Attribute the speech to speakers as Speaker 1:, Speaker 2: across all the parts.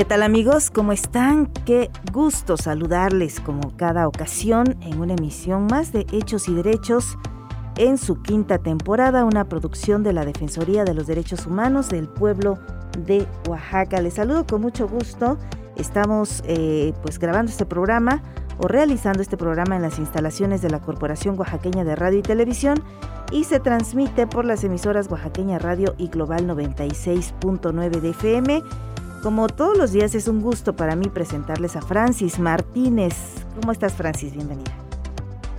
Speaker 1: ¿Qué tal amigos? ¿Cómo están? Qué gusto saludarles como cada ocasión en una emisión más de Hechos y Derechos en su quinta temporada, una producción de la Defensoría de los Derechos Humanos del pueblo de Oaxaca. Les saludo con mucho gusto. Estamos eh, pues grabando este programa o realizando este programa en las instalaciones de la Corporación Oaxaqueña de Radio y Televisión y se transmite por las emisoras Oaxaqueña Radio y Global 96.9 de FM como todos los días es un gusto para mí presentarles a Francis Martínez. ¿Cómo estás Francis? Bienvenida.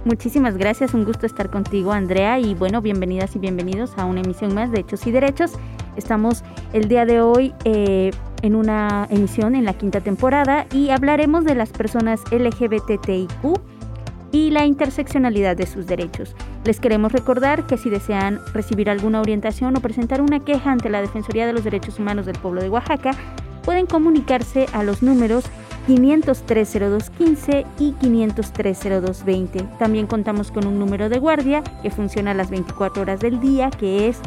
Speaker 2: Muchísimas gracias, un gusto estar contigo Andrea y bueno, bienvenidas y bienvenidos a una emisión más de Hechos y Derechos. Estamos el día de hoy eh, en una emisión en la quinta temporada y hablaremos de las personas LGBTIQ y la interseccionalidad de sus derechos. Les queremos recordar que si desean recibir alguna orientación o presentar una queja ante la Defensoría de los Derechos Humanos del Pueblo de Oaxaca, pueden comunicarse a los números 5030215 y 5030220. También contamos con un número de guardia que funciona a las 24 horas del día, que es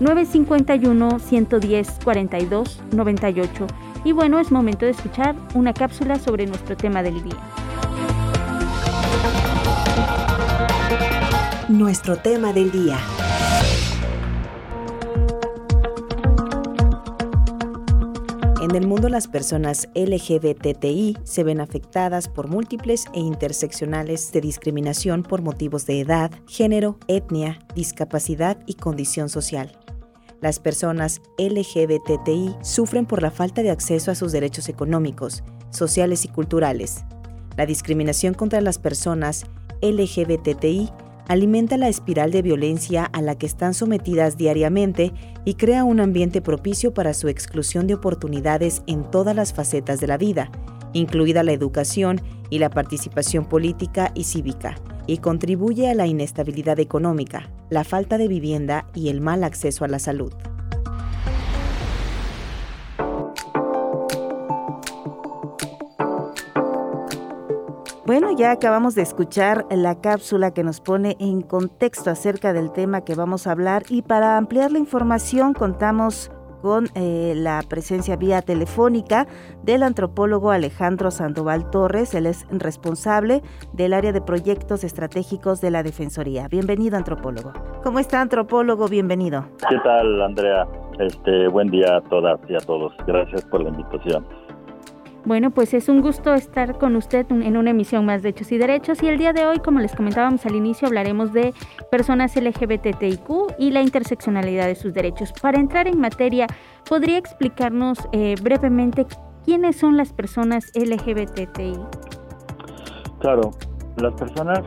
Speaker 2: 951 110 42 98. Y bueno, es momento de escuchar una cápsula sobre nuestro tema del día.
Speaker 3: Nuestro tema del día. En el mundo las personas LGBTI se ven afectadas por múltiples e interseccionales de discriminación por motivos de edad, género, etnia, discapacidad y condición social. Las personas LGBTI sufren por la falta de acceso a sus derechos económicos, sociales y culturales. La discriminación contra las personas LGBTI alimenta la espiral de violencia a la que están sometidas diariamente y crea un ambiente propicio para su exclusión de oportunidades en todas las facetas de la vida, incluida la educación y la participación política y cívica, y contribuye a la inestabilidad económica, la falta de vivienda y el mal acceso a la salud.
Speaker 1: Bueno, ya acabamos de escuchar la cápsula que nos pone en contexto acerca del tema que vamos a hablar y para ampliar la información contamos con eh, la presencia vía telefónica del antropólogo Alejandro Sandoval Torres. Él es responsable del área de proyectos estratégicos de la Defensoría. Bienvenido, antropólogo. ¿Cómo está, antropólogo? Bienvenido.
Speaker 4: ¿Qué tal, Andrea? Este, buen día a todas y a todos. Gracias por la invitación.
Speaker 2: Bueno, pues es un gusto estar con usted en una emisión más de Hechos y Derechos y el día de hoy, como les comentábamos al inicio, hablaremos de personas LGBTIQ y la interseccionalidad de sus derechos. Para entrar en materia, ¿podría explicarnos eh, brevemente quiénes son las personas LGBTI?
Speaker 4: Claro, las personas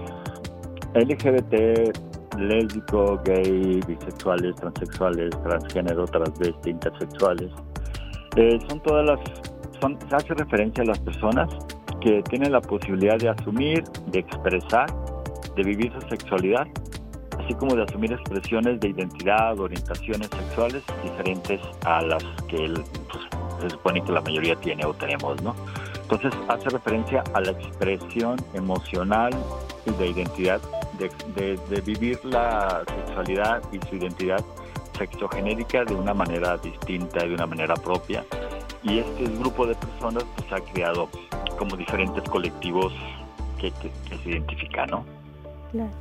Speaker 4: LGBT, lésbico, gay, bisexuales, transexuales, transgénero, transvesti, intersexuales, eh, son todas las se hace referencia a las personas que tienen la posibilidad de asumir, de expresar, de vivir su sexualidad, así como de asumir expresiones de identidad, orientaciones sexuales diferentes a las que pues, se supone que la mayoría tiene o tenemos, ¿no? Entonces hace referencia a la expresión emocional y de identidad, de, de vivir la sexualidad y su identidad sexogenérica de una manera distinta, de una manera propia, y este grupo de personas pues ha creado como diferentes colectivos que, se identifican, ¿no?
Speaker 1: Claro.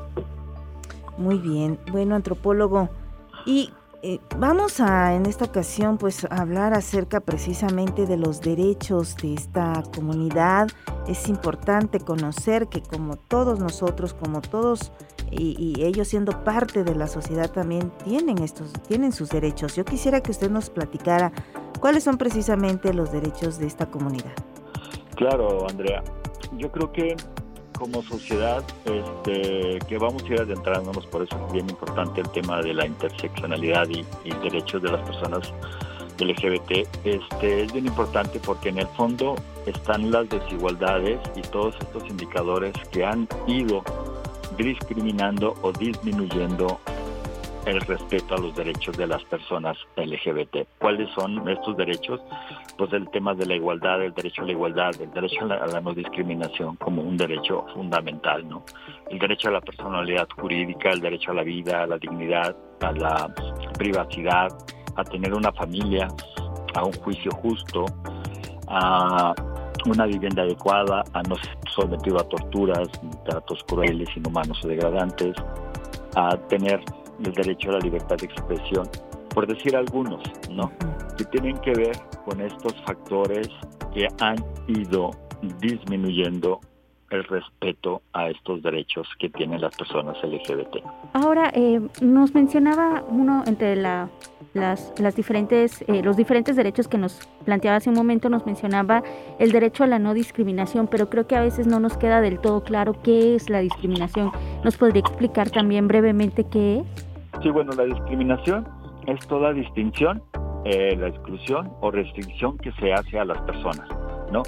Speaker 1: Muy bien, bueno, antropólogo. Y eh, vamos a en esta ocasión pues hablar acerca precisamente de los derechos de esta comunidad. Es importante conocer que como todos nosotros, como todos y, y, ellos siendo parte de la sociedad también tienen estos, tienen sus derechos. Yo quisiera que usted nos platicara ¿Cuáles son precisamente los derechos de esta comunidad?
Speaker 4: Claro, Andrea. Yo creo que como sociedad este, que vamos a ir adentrándonos, por eso es bien importante el tema de la interseccionalidad y, derechos de las personas LGBT este, es bien importante porque en el fondo están las desigualdades y todos estos indicadores que han ido discriminando o disminuyendo el respeto a los derechos de las personas LGBT. ¿Cuáles son estos derechos? Pues el tema de la igualdad, el derecho a la igualdad, el derecho a la, no discriminación como un derecho fundamental, ¿no? El derecho a la personalidad jurídica, el derecho a la vida, a la dignidad, a la privacidad, a tener una familia, a un juicio justo, a una vivienda adecuada, a no ser sometido a torturas, tratos crueles, inhumanos o degradantes, a tener el derecho a la libertad de expresión, por decir algunos, ¿no? Que tienen que ver con estos factores que han ido disminuyendo el respeto a estos derechos que tienen las personas LGBT.
Speaker 2: Ahora, eh, nos mencionaba uno entre la, las, las diferentes, eh, los diferentes derechos que nos planteaba hace un momento, nos mencionaba el derecho a la no discriminación, pero creo que a veces no nos queda del todo claro qué es la discriminación. ¿Nos podría explicar también brevemente qué es?
Speaker 4: Sí, bueno, la discriminación es toda distinción, eh, la exclusión o restricción que se hace a las personas, ¿no?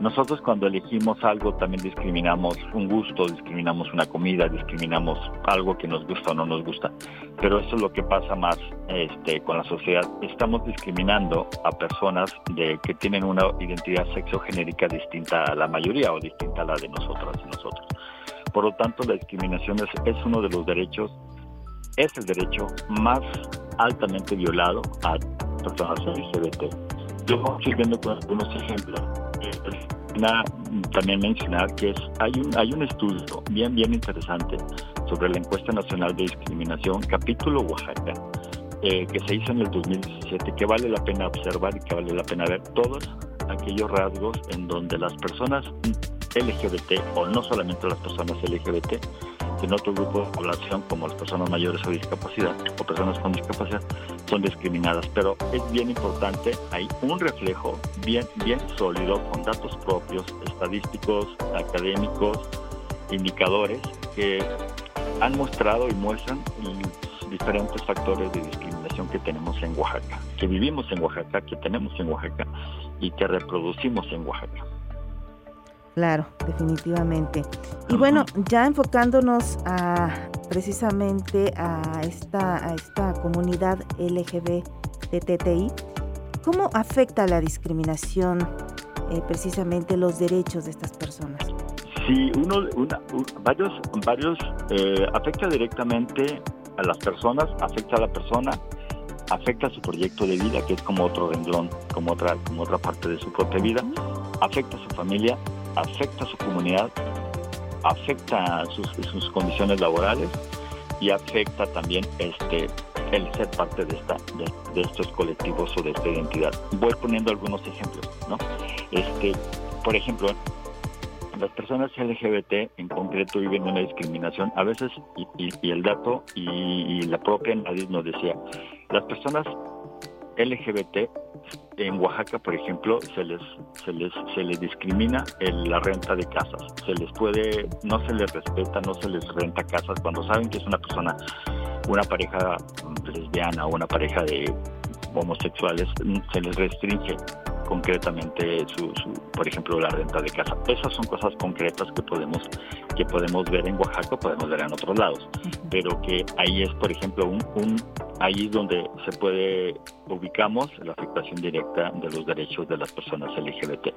Speaker 4: Nosotros cuando elegimos algo también discriminamos un gusto, discriminamos una comida, discriminamos algo que nos gusta o no nos gusta. Pero eso es lo que pasa más este, con la sociedad. Estamos discriminando a personas de, que tienen una identidad sexogenérica distinta a la mayoría o distinta a la de nosotras y nosotros. Por lo tanto, la discriminación es, es uno de los derechos, es el derecho más altamente violado a personas LGBT. Yo estoy viendo con algunos ejemplos también mencionar que es, hay, un, hay un estudio bien, bien interesante sobre la encuesta nacional de discriminación, capítulo Oaxaca, eh, que se hizo en el 2017, que vale la pena observar y que vale la pena ver todos aquellos rasgos en donde las personas LGBT, o no solamente las personas LGBT, en otro grupo de población como las personas mayores o discapacidad o personas con discapacidad son discriminadas. Pero es bien importante, hay un reflejo bien, bien sólido con datos propios, estadísticos, académicos, indicadores que han mostrado y muestran diferentes factores de discriminación que tenemos en Oaxaca, que vivimos en Oaxaca, que tenemos en Oaxaca y que reproducimos en Oaxaca.
Speaker 1: Claro, definitivamente. Y bueno, ya enfocándonos a precisamente a esta, a esta comunidad LGBTTI, ¿cómo afecta la discriminación eh, precisamente los derechos de estas personas?
Speaker 4: Sí, uno, varios, varios eh, afecta directamente a las personas, afecta a la persona, afecta a su proyecto de vida, que es como otro renglón, como otra, como otra parte de su propia vida, afecta a su familia, afecta a su comunidad, afecta sus, sus condiciones laborales y afecta también este el ser parte de esta de, estos colectivos o de esta identidad. Voy poniendo algunos ejemplos, ¿no? Este, por ejemplo, las personas LGBT en concreto viven una discriminación a veces y, el dato y, la propia nadie nos decía las personas LGBT en Oaxaca, por ejemplo, se les se les se les discrimina en la renta de casas. Se les puede no se les respeta, no se les renta casas cuando saben que es una persona una pareja lesbiana o una pareja de homosexuales se les restringe concretamente su, por ejemplo la renta de casa esas son cosas concretas que podemos que podemos ver en Oaxaca podemos ver en otros lados pero que ahí es por ejemplo un, un ahí es donde se puede ubicamos la afectación directa de los derechos de las personas LGBT.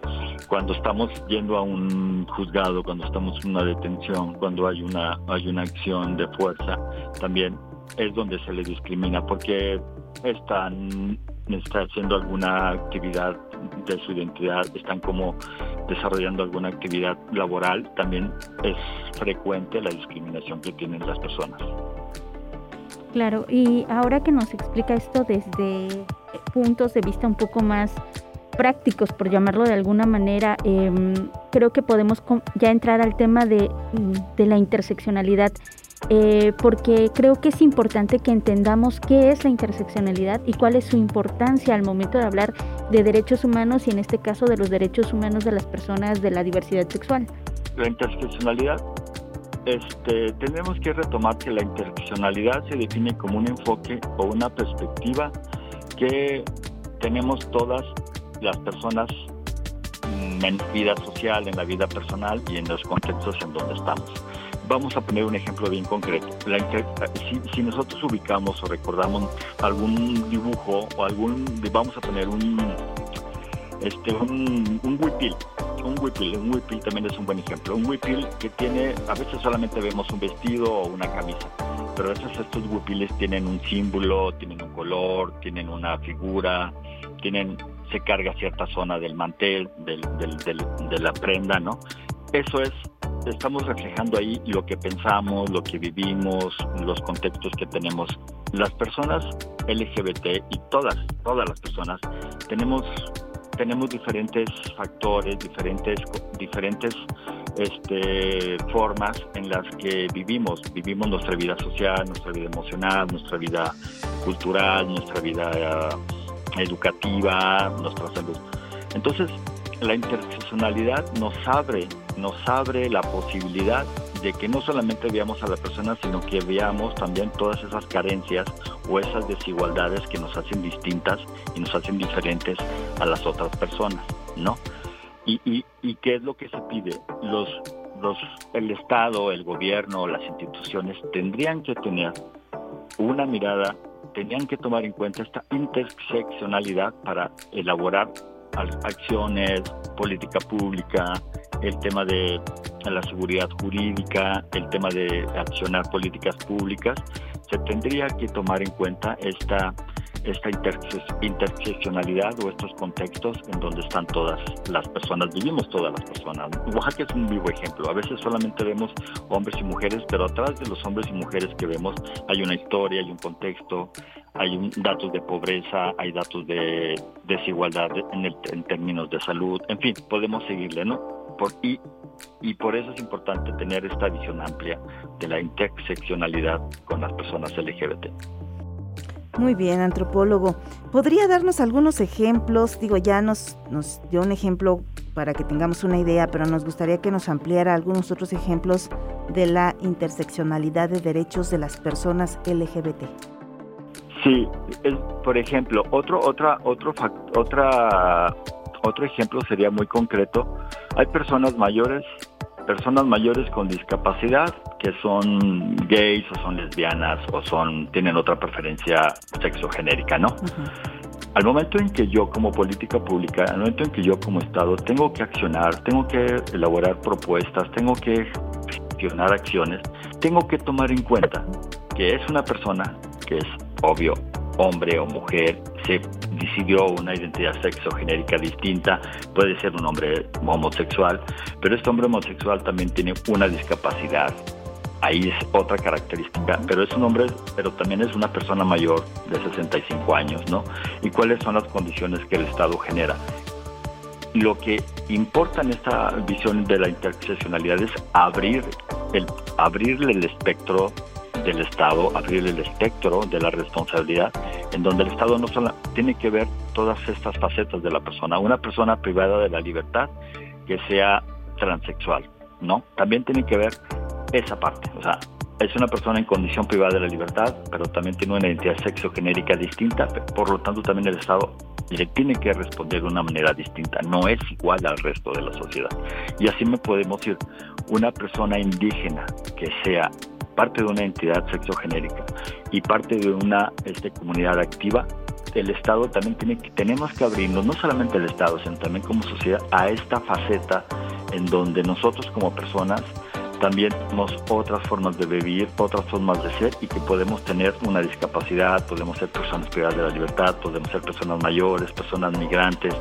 Speaker 4: Cuando estamos yendo a un juzgado, cuando estamos en una detención, cuando hay una hay una acción de fuerza, también es donde se les discrimina porque están están haciendo alguna actividad de su identidad, están como desarrollando alguna actividad laboral, también es frecuente la discriminación que tienen las personas.
Speaker 2: Claro, y ahora que nos explica esto desde puntos de vista un poco más prácticos, por llamarlo de alguna manera, em, creo que podemos ya entrar al tema de, de la interseccionalidad, eh, porque creo que es importante que entendamos qué es la interseccionalidad y cuál es su importancia al momento de hablar de derechos humanos y en este caso de los derechos humanos de las personas de la diversidad sexual.
Speaker 4: La interseccionalidad este, tenemos que retomar que la interseccionalidad se define como un enfoque o una perspectiva que tenemos todas las personas en vida social, en la vida personal y en los contextos en donde estamos. Vamos a poner un ejemplo bien concreto. si, nosotros ubicamos o recordamos algún dibujo o algún, vamos a poner un, este, un, huipil, un huipil, un huipil también es un buen ejemplo. Un huipil que tiene, a veces solamente vemos un vestido o una camisa, pero a veces estos huipiles tienen un símbolo, tienen un color, tienen una figura, tienen se carga cierta zona del mantel, del, de la prenda, ¿no? Eso es, estamos reflejando ahí lo que pensamos, lo que vivimos, los contextos que tenemos. Las personas LGBT y todas, todas las personas, tenemos tenemos diferentes factores, diferentes, diferentes este, formas en las que vivimos. Vivimos nuestra vida social, nuestra vida emocional, nuestra vida cultural, nuestra vida educativa, nuestra salud. Entonces, la interseccionalidad nos abre, nos abre la posibilidad de que no solamente veamos a la persona, sino que veamos también todas esas carencias o esas desigualdades que nos hacen distintas y nos hacen diferentes a las otras personas, ¿no? Y, y, qué es lo que se pide? Los, los, el Estado, el gobierno, las instituciones tendrían que tener una mirada tenían que tomar en cuenta esta interseccionalidad para elaborar acciones, política pública, el tema de la seguridad jurídica, el tema de accionar políticas públicas, se tendría que tomar en cuenta esta esta interseccionalidad o estos contextos en donde están todas las personas, vivimos todas las personas. Oaxaca es un vivo ejemplo, a veces solamente vemos hombres y mujeres, pero atrás de los hombres y mujeres que vemos hay una historia, hay un contexto, hay datos de pobreza, hay datos de desigualdad en, en términos de salud, en fin, podemos seguirle, ¿no? Por, y, y por eso es importante tener esta visión amplia de la interseccionalidad con las personas LGBT.
Speaker 1: Muy bien, antropólogo. ¿Podría darnos algunos ejemplos? Digo, ya nos, nos dio un ejemplo para que tengamos una idea, pero nos gustaría que nos ampliara algunos otros ejemplos de la interseccionalidad de derechos de las personas LGBT.
Speaker 4: Sí, por ejemplo, otro, otra, otro, otra, otro ejemplo sería muy concreto. Hay personas mayores personas mayores con discapacidad que son gays o son lesbianas o son tienen otra preferencia sexogenérica, ¿no? Al momento en que yo como política pública, al momento en que yo como Estado tengo que accionar, tengo que elaborar propuestas, tengo que gestionar acciones, tengo que tomar en cuenta que es una persona que es obvio hombre o mujer, se decidió una identidad sexogenérica distinta, puede ser un hombre homosexual, pero este hombre homosexual también tiene una discapacidad. Ahí es otra característica, pero es un hombre, pero también es una persona mayor de 65 años, ¿no? ¿Y cuáles son las condiciones que el Estado genera? Lo que importa en esta visión de la interseccionalidad es abrir el, abrirle el espectro del Estado, abrir el espectro de la responsabilidad, en donde el Estado no solo tiene que ver todas estas facetas de la persona, una persona privada de la libertad que sea transexual, ¿no? También tiene que ver esa parte, o sea, es una persona en condición privada de la libertad, pero también tiene una identidad sexogenérica distinta, por lo tanto también el Estado le tiene que responder de una manera distinta, no es igual al resto de la sociedad. Y así me podemos decir, una persona indígena que sea parte de una entidad sexogenérica y parte de una este, comunidad activa, el Estado también tiene que, tenemos que abrirnos, no solamente el Estado, sino también como sociedad, a esta faceta en donde nosotros como personas también tenemos otras formas de vivir, otras formas de ser y que podemos tener una discapacidad, podemos ser personas privadas de la libertad, podemos ser personas mayores, personas migrantes.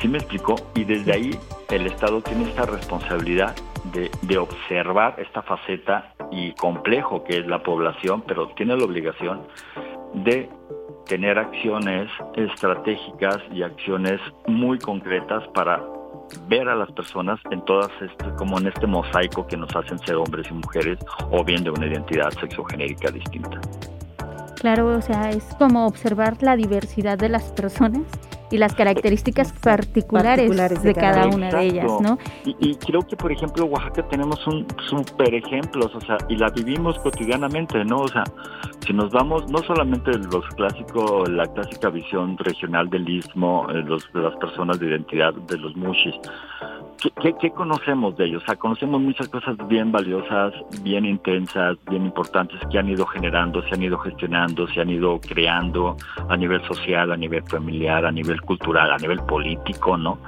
Speaker 4: ¿Sí me explico? Y desde ahí el Estado tiene esta responsabilidad de, de observar esta faceta y complejo que es la población, pero tiene la obligación de tener acciones estratégicas y acciones muy concretas para ver a las personas en todas este, como en este mosaico que nos hacen ser hombres y mujeres o bien de una identidad sexogenérica distinta.
Speaker 2: Claro, o sea, es como observar la diversidad de las personas y las características particulares, de, cada, una de ellas, ¿no?
Speaker 4: Y, creo que, por ejemplo, Oaxaca tenemos un super ejemplos, o sea, y la vivimos cotidianamente, ¿no? O sea, si nos vamos, no solamente los clásicos, la clásica visión regional del istmo, eh, los, de las personas de identidad de los mushis, ¿Qué, conocemos de ellos? O sea, conocemos muchas cosas bien valiosas, bien intensas, bien importantes que han ido generando, se han ido gestionando, se han ido creando a nivel social, a nivel familiar, a nivel cultural, a nivel político, ¿no?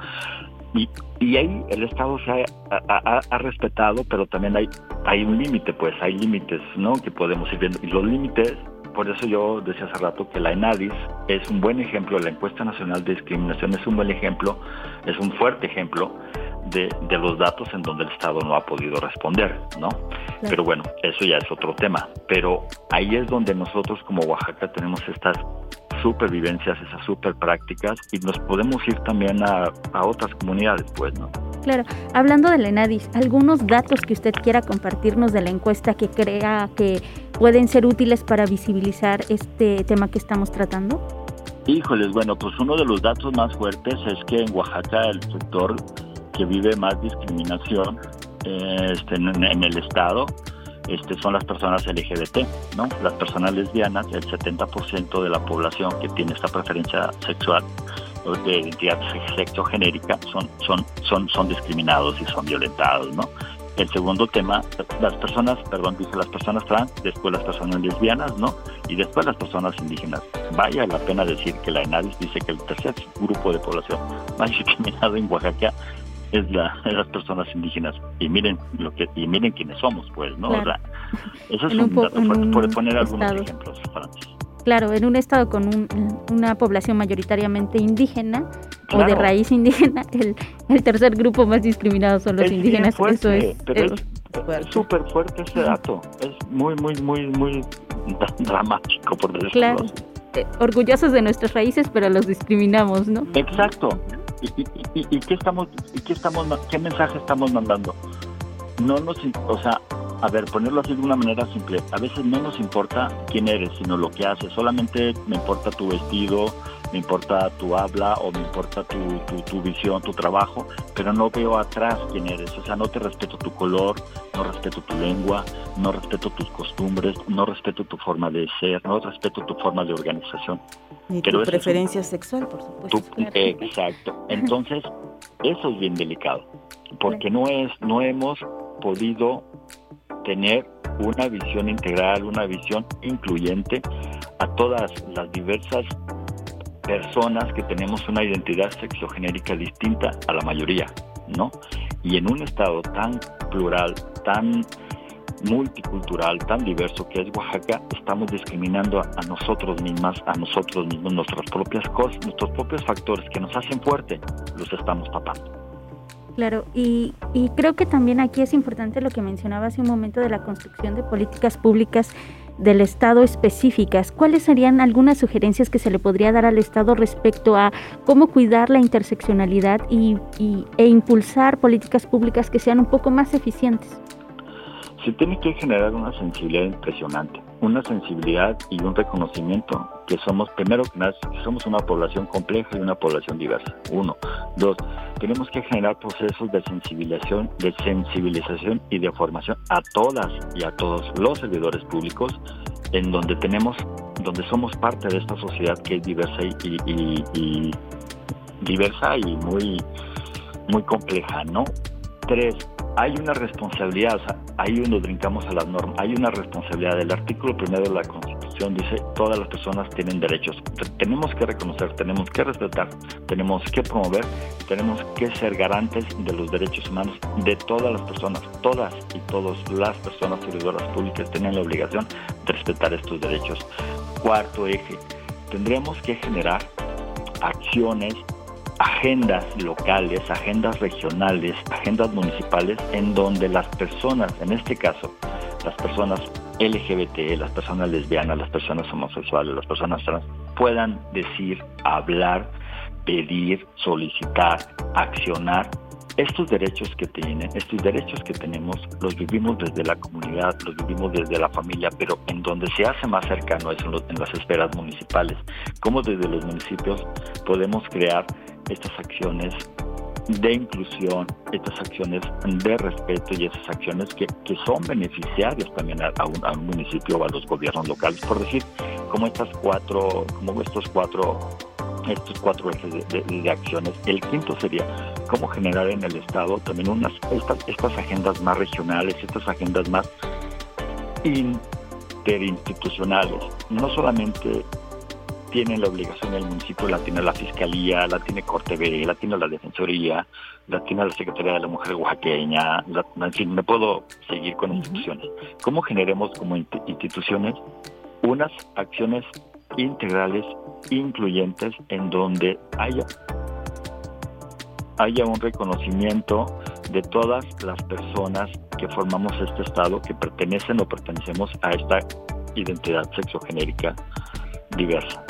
Speaker 4: Y, y ahí el Estado se ha, ha, respetado, pero también hay, hay un límite, pues hay límites, ¿no? Que podemos ir viendo. Y los límites por eso yo decía hace rato que la ENADIS es un buen ejemplo, la encuesta nacional de discriminación es un buen ejemplo, es un fuerte ejemplo de, los datos en donde el Estado no ha podido responder, ¿no? Pero bueno, eso ya es otro tema. Pero ahí es donde nosotros como Oaxaca tenemos estas supervivencias, esas super prácticas y nos podemos ir también a, a otras comunidades, pues, ¿no?
Speaker 2: Claro, hablando de la ENADIS, ¿algunos datos que usted quiera compartirnos de la encuesta que crea que pueden ser útiles para visibilizar este tema que estamos tratando?
Speaker 4: Híjoles, bueno, pues uno de los datos más fuertes es que en Oaxaca el sector que vive más discriminación este, en, el Estado este, son las personas LGBT, ¿no? Las personas lesbianas, el 70% de la población que tiene esta preferencia sexual de identidad sexogenérica son, son, son, son discriminados y son violentados, ¿no? El segundo tema, las personas, perdón, dice las personas trans, después las personas lesbianas, ¿no? Y después las personas indígenas. Vaya la pena decir que la ENADIS dice que el tercer grupo de población más discriminado en Oaxaca es, la, las personas indígenas. Y miren lo que y miren quiénes somos, pues, ¿no? O sea, eso es un, dato fuerte, poner algunos ejemplos, Francis.
Speaker 2: Claro, en un estado con una población mayoritariamente indígena o de raíz indígena, el, tercer grupo más discriminado son los indígenas.
Speaker 4: Eso es, pero es súper fuerte ese dato. Es muy, muy, muy, muy dramático, por decirlo
Speaker 2: claro. Eh, orgullosos de nuestras raíces, pero los discriminamos, ¿no?
Speaker 4: Exacto. ¿Y, y, qué estamos, y qué estamos, qué mensaje estamos mandando? No nos, o sea, a ver, ponerlo así de una manera simple, a veces no nos importa quién eres, sino lo que haces, solamente me importa tu vestido, me importa tu habla o me importa tu, tu, visión, tu trabajo, pero no veo atrás quién eres, o sea, no te respeto tu color, no respeto tu lengua, no respeto tus costumbres, no respeto tu forma de ser, no respeto tu forma de organización.
Speaker 1: Y tu preferencia sexual, por supuesto.
Speaker 4: Exacto. Entonces, eso es bien delicado, porque no es, no hemos podido tener una visión integral, una visión incluyente a todas las diversas personas que tenemos una identidad sexogenérica distinta a la mayoría, ¿no? Y en un estado tan plural, tan multicultural, tan diverso que es Oaxaca, estamos discriminando a, nosotros mismas, a nosotros mismos, nuestras propias cosas, nuestros propios factores que nos hacen fuerte, los estamos tapando.
Speaker 2: Claro, y, y, creo que también aquí es importante lo que mencionaba hace un momento de la construcción de políticas públicas del Estado específicas. ¿Cuáles serían algunas sugerencias que se le podría dar al Estado respecto a cómo cuidar la interseccionalidad y, y e impulsar políticas públicas que sean un poco más eficientes?
Speaker 4: Se tiene que generar una sensibilidad impresionante una sensibilidad y un reconocimiento que somos, primero que nada, somos una población compleja y una población diversa. Uno. Dos, tenemos que generar procesos de sensibilización, de sensibilización y de formación a todas y a todos los servidores públicos en donde tenemos, donde somos parte de esta sociedad que es diversa y, diversa y muy, muy compleja, ¿no? Tres, hay una responsabilidad, o sea, ahí nos brincamos a las normas, hay una responsabilidad. El artículo primero de la Constitución dice todas las personas tienen derechos. Tenemos que reconocer, tenemos que respetar, tenemos que promover, tenemos que ser garantes de los derechos humanos de todas las personas. Todas y todas las personas servidoras públicas tienen la obligación de respetar estos derechos. Cuarto eje, tendremos que generar acciones agendas locales, agendas regionales, agendas municipales, en donde las personas, en este caso, las personas LGBT, las personas lesbianas, las personas homosexuales, las personas trans, puedan decir, hablar, pedir, solicitar, accionar estos derechos que tienen, estos derechos que tenemos, los vivimos desde la comunidad, los vivimos desde la familia, pero en donde se hace más cercano es en, en las esferas municipales. Cómo desde los municipios podemos crear estas acciones de inclusión, estas acciones de respeto y esas acciones que, que son beneficiarias también a, un, a, un, municipio o a los gobiernos locales, por decir, como estas cuatro, como estos cuatro estos cuatro ejes de, de, de, acciones. El quinto sería cómo generar en el Estado también unas estas, estas agendas más regionales, estas agendas más interinstitucionales, no solamente tiene la obligación el municipio, la tiene la Fiscalía, la tiene Corte B, la tiene la Defensoría, la tiene la Secretaría de la Mujer Oaxaqueña, la, en fin, me puedo seguir con instituciones. ¿Cómo generemos como instituciones unas acciones integrales, incluyentes, en donde haya, haya un reconocimiento de todas las personas que formamos este Estado, que pertenecen o pertenecemos a esta identidad sexogenérica diversa.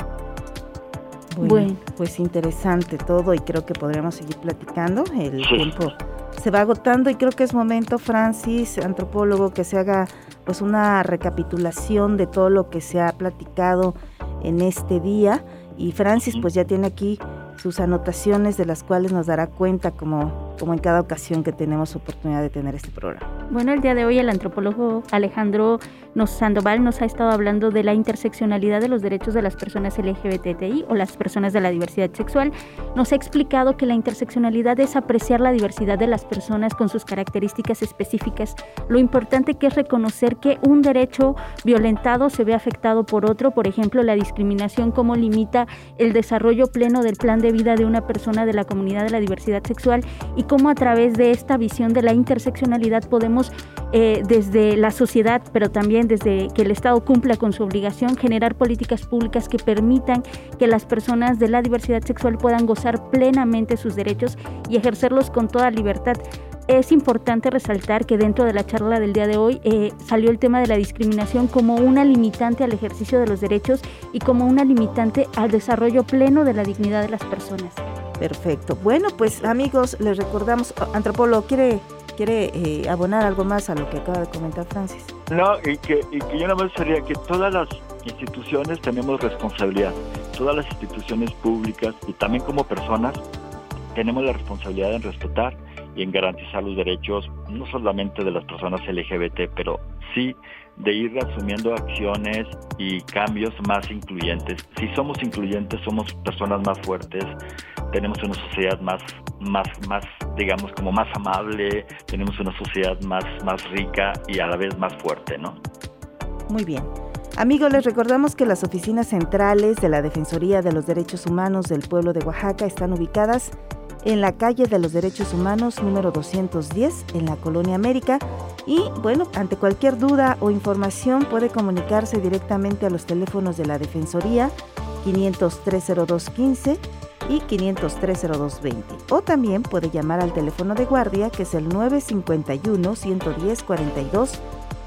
Speaker 1: Bueno, bueno, pues interesante todo y creo que podríamos seguir platicando. El sí. tiempo se va agotando y creo que es momento, Francis, antropólogo, que se haga pues una recapitulación de todo lo que se ha platicado en este día. Y Francis pues ya tiene aquí sus anotaciones de las cuales nos dará cuenta como, como en cada ocasión que tenemos oportunidad de tener este programa.
Speaker 2: Bueno, el día de hoy el antropólogo Alejandro Sandoval nos ha estado hablando de la interseccionalidad de los derechos de las personas LGBTI o las personas de la diversidad sexual. Nos ha explicado que la interseccionalidad es apreciar la diversidad de las personas con sus características específicas. Lo importante que es reconocer que un derecho violentado se ve afectado por otro, por ejemplo, la discriminación, cómo limita el desarrollo pleno del plan de vida de una persona de la comunidad de la diversidad sexual y cómo a través de esta visión de la interseccionalidad podemos eh, desde la sociedad, pero también desde que el Estado cumpla con su obligación, generar políticas públicas que permitan que las personas de la diversidad sexual puedan gozar plenamente sus derechos y ejercerlos con toda libertad. Es importante resaltar que dentro de la charla del día de hoy eh, salió el tema de la discriminación como una limitante al ejercicio de los derechos y como una limitante al desarrollo pleno de la dignidad de las personas.
Speaker 1: Perfecto. Bueno, pues amigos, les recordamos, antropólogo, ¿quiere, quiere eh, abonar algo más a lo que acaba de comentar Francis?
Speaker 4: No, y que, y que yo nada más sería que todas las instituciones tenemos responsabilidad, todas las instituciones públicas y también como personas tenemos la responsabilidad en respetar y en garantizar los derechos no solamente de las personas LGBT, pero sí de ir asumiendo acciones y cambios más incluyentes. Si somos incluyentes, somos personas más fuertes, tenemos una sociedad más, más, más, digamos, como más amable, tenemos una sociedad más, más rica y a la vez más fuerte, ¿no?
Speaker 1: Muy bien. Amigos, les recordamos que las oficinas centrales de la Defensoría de los Derechos Humanos del pueblo de Oaxaca están ubicadas en la calle de los Derechos Humanos número 210 en la Colonia América. Y bueno, ante cualquier duda o información puede comunicarse directamente a los teléfonos de la Defensoría 5030215 y 5030220 o también puede llamar al teléfono de guardia que es el 951 110 42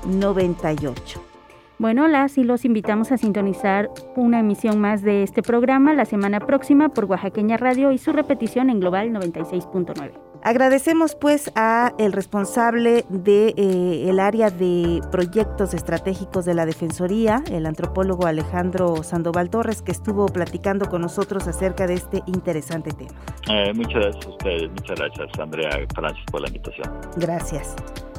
Speaker 1: 98.
Speaker 2: Bueno, las y los invitamos a sintonizar una emisión más de este programa la semana próxima por Oaxaqueña Radio y su repetición en Global 96.9.
Speaker 1: Agradecemos pues a el responsable de eh, el área de proyectos estratégicos de la Defensoría, el antropólogo Alejandro Sandoval Torres, que estuvo platicando con nosotros acerca de este interesante tema.
Speaker 4: Eh, muchas gracias a ustedes, muchas gracias Andrea Francis por la invitación.
Speaker 1: Gracias.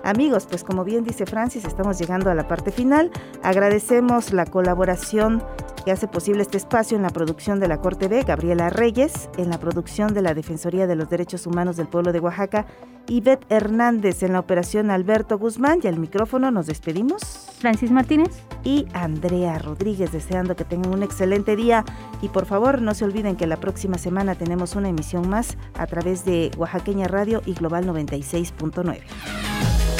Speaker 1: Amigos, pues como bien dice Francis, estamos llegando a la parte final. Agradecemos la colaboración que hace posible este espacio en la producción de la Corte B, Gabriela Reyes, en la producción de la Defensoría de los Derechos Humanos del Pueblo de Oaxaca, Ivette Hernández en la operación Alberto Guzmán y al micrófono nos despedimos.
Speaker 2: Francis Martínez
Speaker 1: y Andrea Rodríguez, deseando que tengan un excelente día y por favor no se olviden que la próxima semana tenemos una emisión más a través de Oaxaqueña Radio y Global 96.9.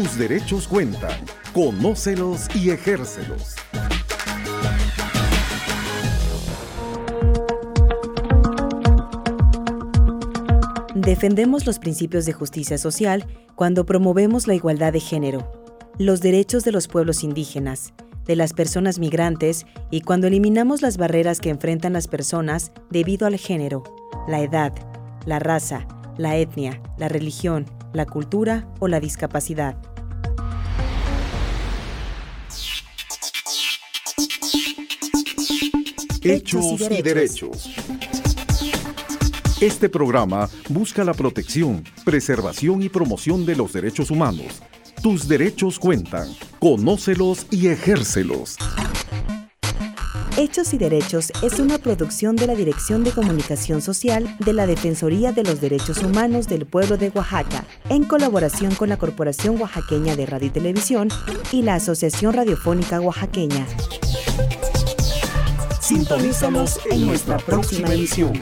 Speaker 5: Tus derechos cuentan. Conócelos y ejércelos.
Speaker 3: Defendemos los principios de justicia social cuando promovemos la igualdad de género, los derechos de los pueblos indígenas, de las personas migrantes y cuando eliminamos las barreras que enfrentan las personas debido al género, la edad, la raza, la etnia, la religión, la cultura o la discapacidad.
Speaker 5: Hechos y derechos. Este programa busca la protección, preservación y promoción de los derechos humanos. Tus derechos cuentan. Conócelos y ejércelos.
Speaker 3: Hechos y Derechos es una producción de la Dirección de Comunicación Social de la Defensoría de los Derechos Humanos del Pueblo de Oaxaca, en colaboración con la Corporación Oaxaqueña de Radio y Televisión y la Asociación Radiofónica Oaxaqueña. Sintonízanos en nuestra próxima emisión.